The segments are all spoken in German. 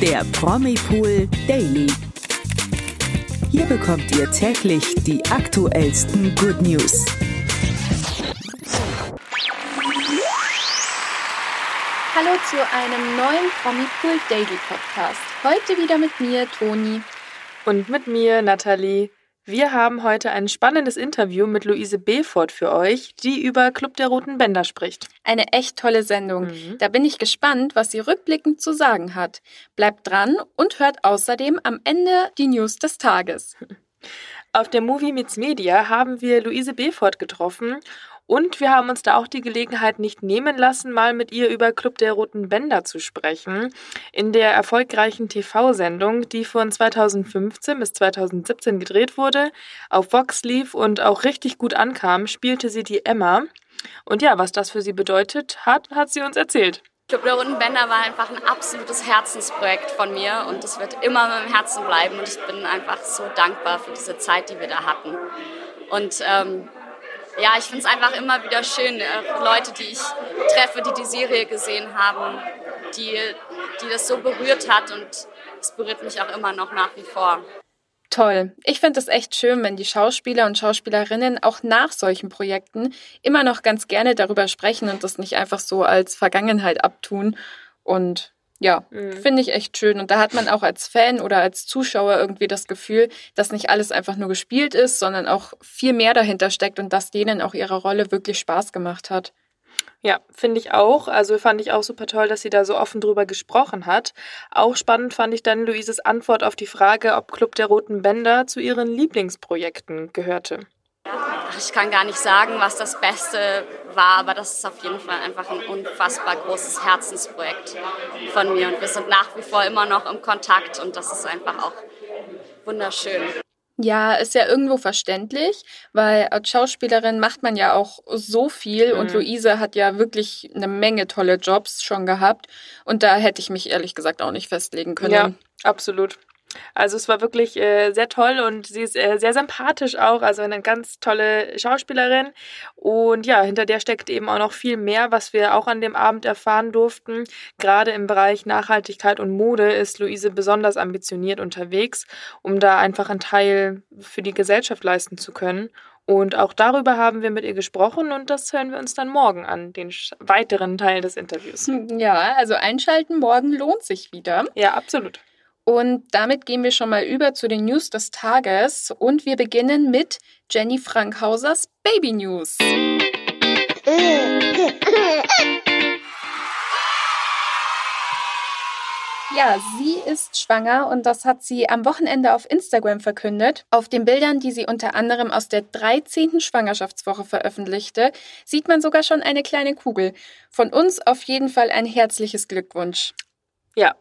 der Promipool Daily. Hier bekommt ihr täglich die aktuellsten Good News. Hallo zu einem neuen Promipool Daily Podcast. Heute wieder mit mir, Toni. Und mit mir, Nathalie. Wir haben heute ein spannendes Interview mit Luise Befort für euch, die über Club der Roten Bänder spricht. Eine echt tolle Sendung. Mhm. Da bin ich gespannt, was sie rückblickend zu sagen hat. Bleibt dran und hört außerdem am Ende die News des Tages. Auf der Movie Meets Media haben wir Luise Befort getroffen und wir haben uns da auch die Gelegenheit nicht nehmen lassen, mal mit ihr über Club der Roten Bänder zu sprechen. In der erfolgreichen TV-Sendung, die von 2015 bis 2017 gedreht wurde, auf Vox lief und auch richtig gut ankam, spielte sie die Emma. Und ja, was das für sie bedeutet hat, hat sie uns erzählt. Club der Roten Bänder war einfach ein absolutes Herzensprojekt von mir und es wird immer dem Herzen bleiben und ich bin einfach so dankbar für diese Zeit, die wir da hatten. Und ähm, ja, ich finde es einfach immer wieder schön, äh, Leute, die ich treffe, die die Serie gesehen haben, die, die das so berührt hat und es berührt mich auch immer noch nach wie vor. Toll. Ich finde es echt schön, wenn die Schauspieler und Schauspielerinnen auch nach solchen Projekten immer noch ganz gerne darüber sprechen und das nicht einfach so als Vergangenheit abtun. Und ja, mhm. finde ich echt schön. Und da hat man auch als Fan oder als Zuschauer irgendwie das Gefühl, dass nicht alles einfach nur gespielt ist, sondern auch viel mehr dahinter steckt und dass denen auch ihre Rolle wirklich Spaß gemacht hat. Ja, finde ich auch. Also fand ich auch super toll, dass sie da so offen drüber gesprochen hat. Auch spannend fand ich dann Luises Antwort auf die Frage, ob Club der Roten Bänder zu ihren Lieblingsprojekten gehörte. Ich kann gar nicht sagen, was das Beste war, aber das ist auf jeden Fall einfach ein unfassbar großes Herzensprojekt von mir. Und wir sind nach wie vor immer noch im Kontakt und das ist einfach auch wunderschön. Ja, ist ja irgendwo verständlich, weil als Schauspielerin macht man ja auch so viel mhm. und Luise hat ja wirklich eine Menge tolle Jobs schon gehabt und da hätte ich mich ehrlich gesagt auch nicht festlegen können. Ja, absolut. Also es war wirklich äh, sehr toll und sie ist äh, sehr sympathisch auch, also eine ganz tolle Schauspielerin. Und ja, hinter der steckt eben auch noch viel mehr, was wir auch an dem Abend erfahren durften. Gerade im Bereich Nachhaltigkeit und Mode ist Luise besonders ambitioniert unterwegs, um da einfach einen Teil für die Gesellschaft leisten zu können. Und auch darüber haben wir mit ihr gesprochen und das hören wir uns dann morgen an, den weiteren Teil des Interviews. Ja, also einschalten morgen lohnt sich wieder. Ja, absolut. Und damit gehen wir schon mal über zu den News des Tages und wir beginnen mit Jenny Frankhausers Baby News. Ja, sie ist schwanger und das hat sie am Wochenende auf Instagram verkündet. Auf den Bildern, die sie unter anderem aus der 13. Schwangerschaftswoche veröffentlichte, sieht man sogar schon eine kleine Kugel. Von uns auf jeden Fall ein herzliches Glückwunsch. Ja,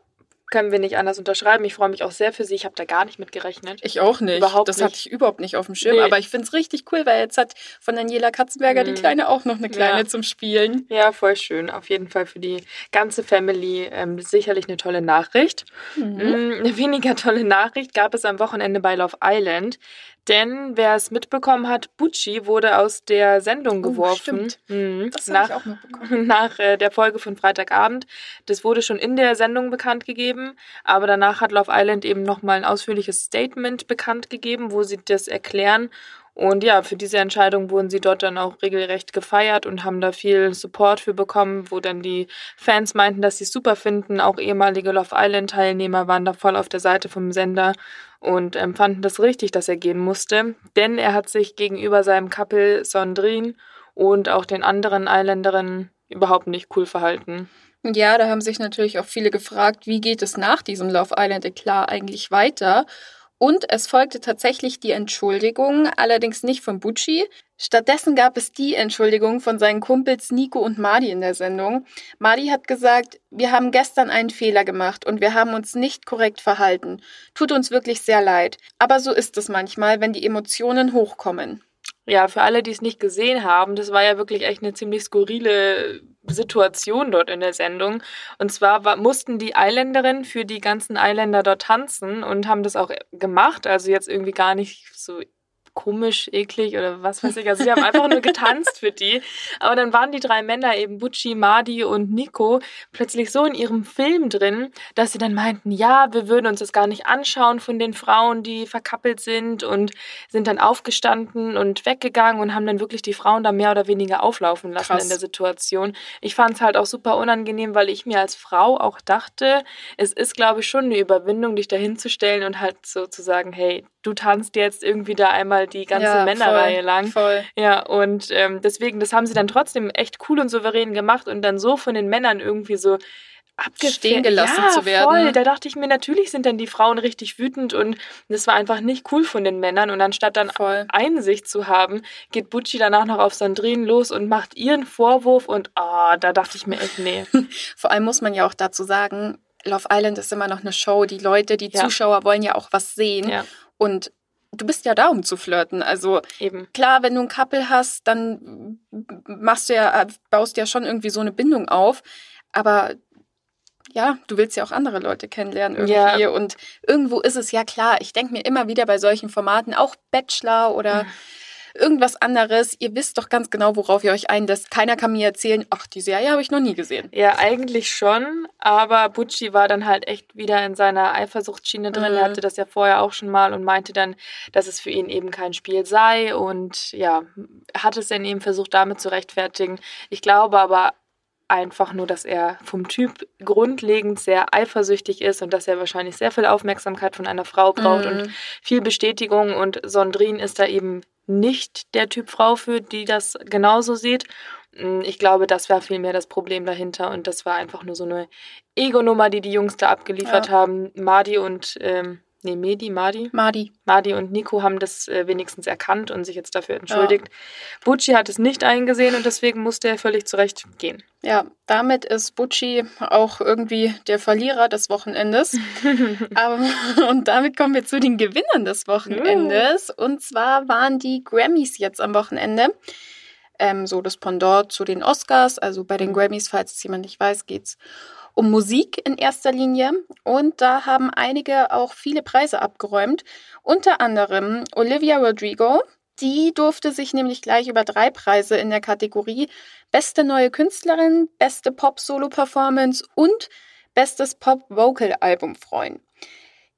können wir nicht anders unterschreiben. Ich freue mich auch sehr für sie. Ich habe da gar nicht mit gerechnet. Ich auch nicht. Überhaupt das nicht. hatte ich überhaupt nicht auf dem Schirm. Nee. Aber ich finde es richtig cool, weil jetzt hat von Daniela Katzenberger mhm. die Kleine auch noch eine Kleine ja. zum Spielen. Ja, voll schön. Auf jeden Fall für die ganze Family ähm, sicherlich eine tolle Nachricht. Mhm. Mm, eine weniger tolle Nachricht gab es am Wochenende bei Love Island. Denn wer es mitbekommen hat, Bucci wurde aus der Sendung oh, geworfen. Oh, mhm. Das habe ich auch mitbekommen. Nach äh, der Folge von Freitagabend. Das wurde schon in der Sendung bekannt gegeben. Aber danach hat Love Island eben nochmal ein ausführliches Statement bekannt gegeben, wo sie das erklären. Und ja, für diese Entscheidung wurden sie dort dann auch regelrecht gefeiert und haben da viel Support für bekommen, wo dann die Fans meinten, dass sie es super finden. Auch ehemalige Love Island-Teilnehmer waren da voll auf der Seite vom Sender und ähm, fanden das richtig, dass er gehen musste, denn er hat sich gegenüber seinem Couple Sondrin und auch den anderen Islanderinnen überhaupt nicht cool verhalten. Ja, da haben sich natürlich auch viele gefragt, wie geht es nach diesem Love Island Eklat eigentlich weiter? Und es folgte tatsächlich die Entschuldigung, allerdings nicht von Bucci. Stattdessen gab es die Entschuldigung von seinen Kumpels Nico und Madi in der Sendung. Madi hat gesagt, wir haben gestern einen Fehler gemacht und wir haben uns nicht korrekt verhalten. Tut uns wirklich sehr leid. Aber so ist es manchmal, wenn die Emotionen hochkommen. Ja, für alle, die es nicht gesehen haben, das war ja wirklich echt eine ziemlich skurrile Situation dort in der Sendung. Und zwar war, mussten die Eiländerinnen für die ganzen Eiländer dort tanzen und haben das auch gemacht. Also jetzt irgendwie gar nicht so komisch, eklig oder was weiß ich. Also sie haben einfach nur getanzt für die. Aber dann waren die drei Männer eben Butchi, Madi und Nico plötzlich so in ihrem Film drin, dass sie dann meinten, ja, wir würden uns das gar nicht anschauen von den Frauen, die verkappelt sind und sind dann aufgestanden und weggegangen und haben dann wirklich die Frauen da mehr oder weniger auflaufen lassen Krass. in der Situation. Ich fand es halt auch super unangenehm, weil ich mir als Frau auch dachte, es ist, glaube ich, schon eine Überwindung, dich dahin zu stellen und halt so zu sagen, hey, du tanzt jetzt irgendwie da einmal die ganze ja, Männerreihe voll, lang. Voll. Ja, und ähm, deswegen, das haben sie dann trotzdem echt cool und souverän gemacht und dann so von den Männern irgendwie so abgestehen gelassen ja, zu werden. Voll. Da dachte ich mir, natürlich sind dann die Frauen richtig wütend und das war einfach nicht cool von den Männern. Und anstatt dann voll. Einsicht zu haben, geht Butchi danach noch auf Sandrine los und macht ihren Vorwurf und ah, oh, da dachte ich mir echt, nee. Vor allem muss man ja auch dazu sagen, Love Island ist immer noch eine Show. Die Leute, die ja. Zuschauer wollen ja auch was sehen. Ja. Und du bist ja da, um zu flirten. Also Eben. klar, wenn du ein Couple hast, dann machst du ja, baust du ja schon irgendwie so eine Bindung auf. Aber ja, du willst ja auch andere Leute kennenlernen irgendwie. Ja. Und irgendwo ist es ja klar. Ich denke mir immer wieder bei solchen Formaten, auch Bachelor oder mhm irgendwas anderes. Ihr wisst doch ganz genau, worauf ihr euch einlässt. Keiner kann mir erzählen, ach, die Serie habe ich noch nie gesehen. Ja, eigentlich schon, aber Butchi war dann halt echt wieder in seiner Eifersuchtsschiene drin. Mhm. Er hatte das ja vorher auch schon mal und meinte dann, dass es für ihn eben kein Spiel sei und ja, hat es dann eben versucht, damit zu rechtfertigen. Ich glaube aber einfach nur, dass er vom Typ grundlegend sehr eifersüchtig ist und dass er wahrscheinlich sehr viel Aufmerksamkeit von einer Frau braucht mhm. und viel Bestätigung. Und Sondrin ist da eben nicht der Typ Frau für, die das genauso sieht. Mm, ich glaube, das war vielmehr das Problem dahinter und das war einfach nur so eine Ego-Nummer, die die Jungs da abgeliefert ja. haben. Madi und ähm, nee, Medi, Madi? Madi. Madi und Nico haben das äh, wenigstens erkannt und sich jetzt dafür entschuldigt. Ja. Bucci hat es nicht eingesehen und deswegen musste er völlig zurecht gehen. Ja, damit ist Bucci auch irgendwie der Verlierer des Wochenendes. Aber, und damit kommen wir zu den Gewinnern des Wochenendes. Uh. Und zwar waren die Grammys jetzt am Wochenende. Ähm, so das Pendant zu den Oscars. Also bei den. Grammys, falls es jemand nicht weiß, geht's um Musik in erster Linie und da haben einige auch viele Preise abgeräumt, unter anderem Olivia Rodrigo. Die durfte sich nämlich gleich über drei Preise in der Kategorie Beste neue Künstlerin, Beste Pop-Solo-Performance und Bestes Pop-Vocal-Album freuen.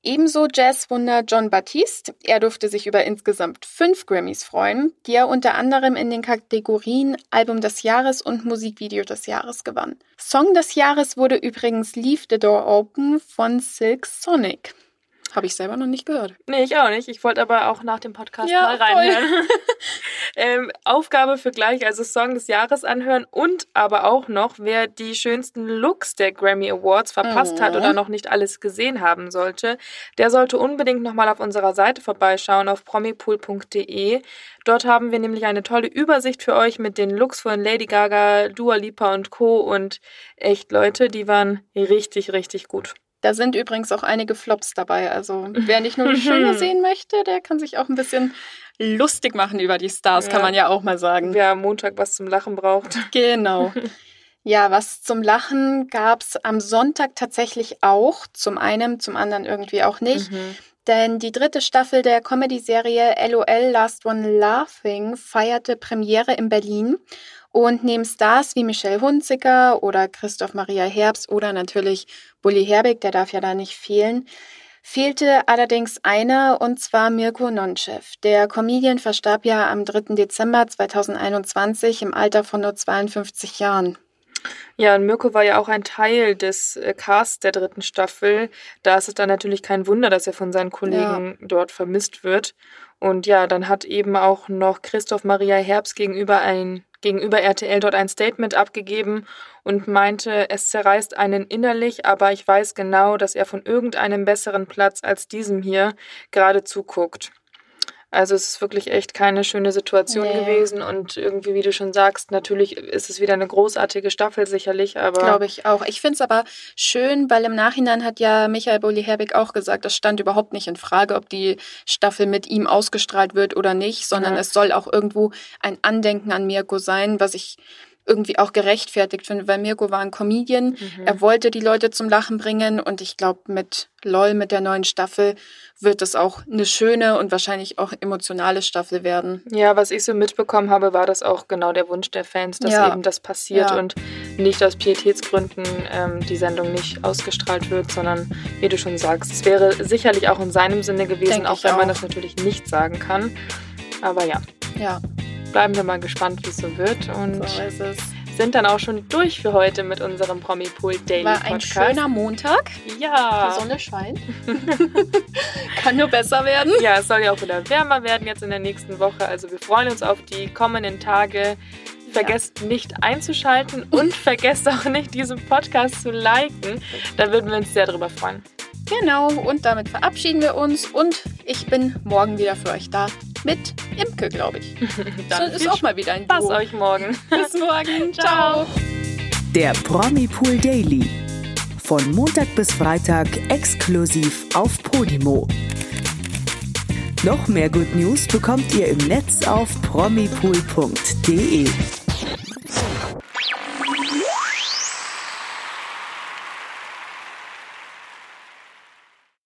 Ebenso Jazzwunder John Baptiste. Er durfte sich über insgesamt fünf Grammys freuen, die er unter anderem in den Kategorien Album des Jahres und Musikvideo des Jahres gewann. Song des Jahres wurde übrigens Leave the Door Open von Silk Sonic. Habe ich selber noch nicht gehört. Nee, ich auch nicht. Ich wollte aber auch nach dem Podcast ja, mal reinhören. ähm, Aufgabe für gleich, also Song des Jahres anhören und aber auch noch, wer die schönsten Looks der Grammy Awards verpasst mhm. hat oder noch nicht alles gesehen haben sollte, der sollte unbedingt nochmal auf unserer Seite vorbeischauen auf promipool.de. Dort haben wir nämlich eine tolle Übersicht für euch mit den Looks von Lady Gaga, Dua Lipa und Co. Und echt Leute, die waren richtig, richtig gut. Da sind übrigens auch einige Flops dabei. Also wer nicht nur die Schöne sehen möchte, der kann sich auch ein bisschen lustig machen über die Stars, ja. kann man ja auch mal sagen. Wer am Montag was zum Lachen braucht. Genau. Ja, was zum Lachen gab es am Sonntag tatsächlich auch. Zum einen, zum anderen irgendwie auch nicht. Mhm. Denn die dritte Staffel der Comedy-Serie LOL Last One Laughing feierte Premiere in Berlin. Und neben Stars wie Michelle Hunziker oder Christoph Maria Herbst oder natürlich Bully Herbig, der darf ja da nicht fehlen, fehlte allerdings einer und zwar Mirko Nonchev. Der Comedian verstarb ja am 3. Dezember 2021 im Alter von nur 52 Jahren. Ja, und Mirko war ja auch ein Teil des äh, Casts der dritten Staffel. Da ist es dann natürlich kein Wunder, dass er von seinen Kollegen ja. dort vermisst wird. Und ja, dann hat eben auch noch Christoph Maria Herbst gegenüber ein gegenüber RTL dort ein Statement abgegeben und meinte, es zerreißt einen innerlich, aber ich weiß genau, dass er von irgendeinem besseren Platz als diesem hier gerade zuguckt. Also es ist wirklich echt keine schöne Situation nee. gewesen und irgendwie, wie du schon sagst, natürlich ist es wieder eine großartige Staffel sicherlich, aber... Glaube ich auch. Ich finde es aber schön, weil im Nachhinein hat ja Michael Bulli-Herbig auch gesagt, das stand überhaupt nicht in Frage, ob die Staffel mit ihm ausgestrahlt wird oder nicht, sondern ja. es soll auch irgendwo ein Andenken an Mirko sein, was ich irgendwie auch gerechtfertigt finde, weil Mirko war ein Comedian, mhm. er wollte die Leute zum Lachen bringen und ich glaube, mit LOL, mit der neuen Staffel, wird es auch eine schöne und wahrscheinlich auch emotionale Staffel werden. Ja, was ich so mitbekommen habe, war das auch genau der Wunsch der Fans, dass ja. eben das passiert ja. und nicht aus Pietätsgründen ähm, die Sendung nicht ausgestrahlt wird, sondern wie du schon sagst, es wäre sicherlich auch in seinem Sinne gewesen, Denk auch wenn auch. man das natürlich nicht sagen kann. Aber ja. Ja bleiben wir mal gespannt, wie es so wird. Und so sind dann auch schon durch für heute mit unserem Promi-Pool Daily War ein schöner Montag. Ja. Die Sonne scheint. Kann nur besser werden. Ja, es soll ja auch wieder wärmer werden jetzt in der nächsten Woche. Also wir freuen uns auf die kommenden Tage. Vergesst ja. nicht einzuschalten und vergesst auch nicht, diesen Podcast zu liken. Da würden wir uns sehr drüber freuen. Genau, und damit verabschieden wir uns und ich bin morgen wieder für euch da mit Imke, glaube ich. Dann ist auch mal wieder ein Pass euch morgen. Bis morgen. Ciao. Der Promi Pool Daily. Von Montag bis Freitag exklusiv auf Podimo. Noch mehr Good News bekommt ihr im Netz auf promipool.de.